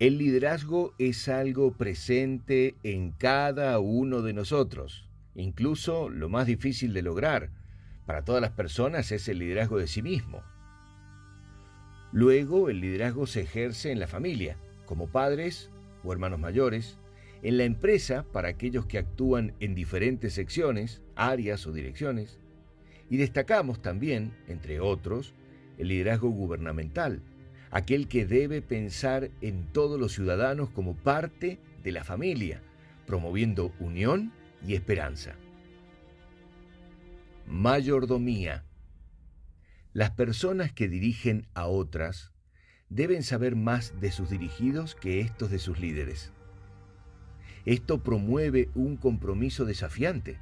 El liderazgo es algo presente en cada uno de nosotros, incluso lo más difícil de lograr. Para todas las personas es el liderazgo de sí mismo. Luego, el liderazgo se ejerce en la familia, como padres o hermanos mayores, en la empresa para aquellos que actúan en diferentes secciones, áreas o direcciones, y destacamos también, entre otros, el liderazgo gubernamental, aquel que debe pensar en todos los ciudadanos como parte de la familia, promoviendo unión y esperanza. Mayordomía. Las personas que dirigen a otras deben saber más de sus dirigidos que estos de sus líderes. Esto promueve un compromiso desafiante,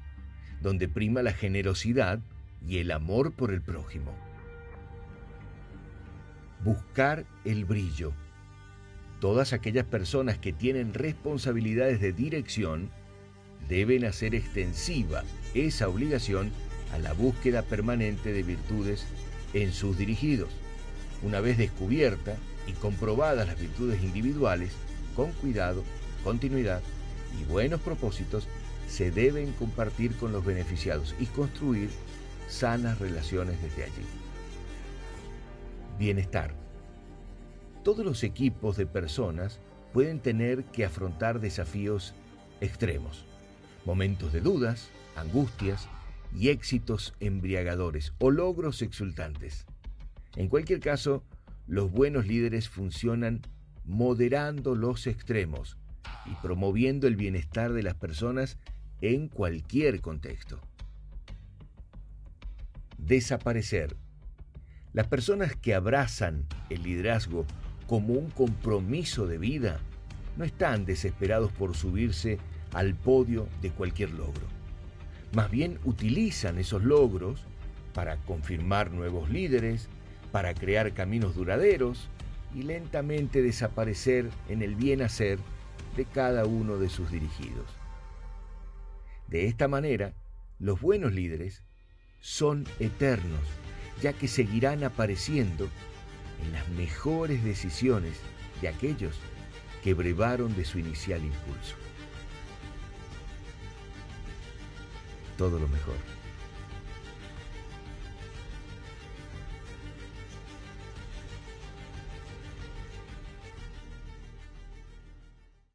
donde prima la generosidad y el amor por el prójimo. Buscar el brillo. Todas aquellas personas que tienen responsabilidades de dirección deben hacer extensiva esa obligación a la búsqueda permanente de virtudes en sus dirigidos. Una vez descubierta y comprobadas las virtudes individuales, con cuidado, continuidad y buenos propósitos, se deben compartir con los beneficiados y construir sanas relaciones desde allí. Bienestar. Todos los equipos de personas pueden tener que afrontar desafíos extremos, momentos de dudas, angustias y éxitos embriagadores o logros exultantes. En cualquier caso, los buenos líderes funcionan moderando los extremos y promoviendo el bienestar de las personas en cualquier contexto desaparecer. Las personas que abrazan el liderazgo como un compromiso de vida no están desesperados por subirse al podio de cualquier logro. Más bien utilizan esos logros para confirmar nuevos líderes, para crear caminos duraderos y lentamente desaparecer en el bien hacer de cada uno de sus dirigidos. De esta manera, los buenos líderes son eternos, ya que seguirán apareciendo en las mejores decisiones de aquellos que brevaron de su inicial impulso. Todo lo mejor.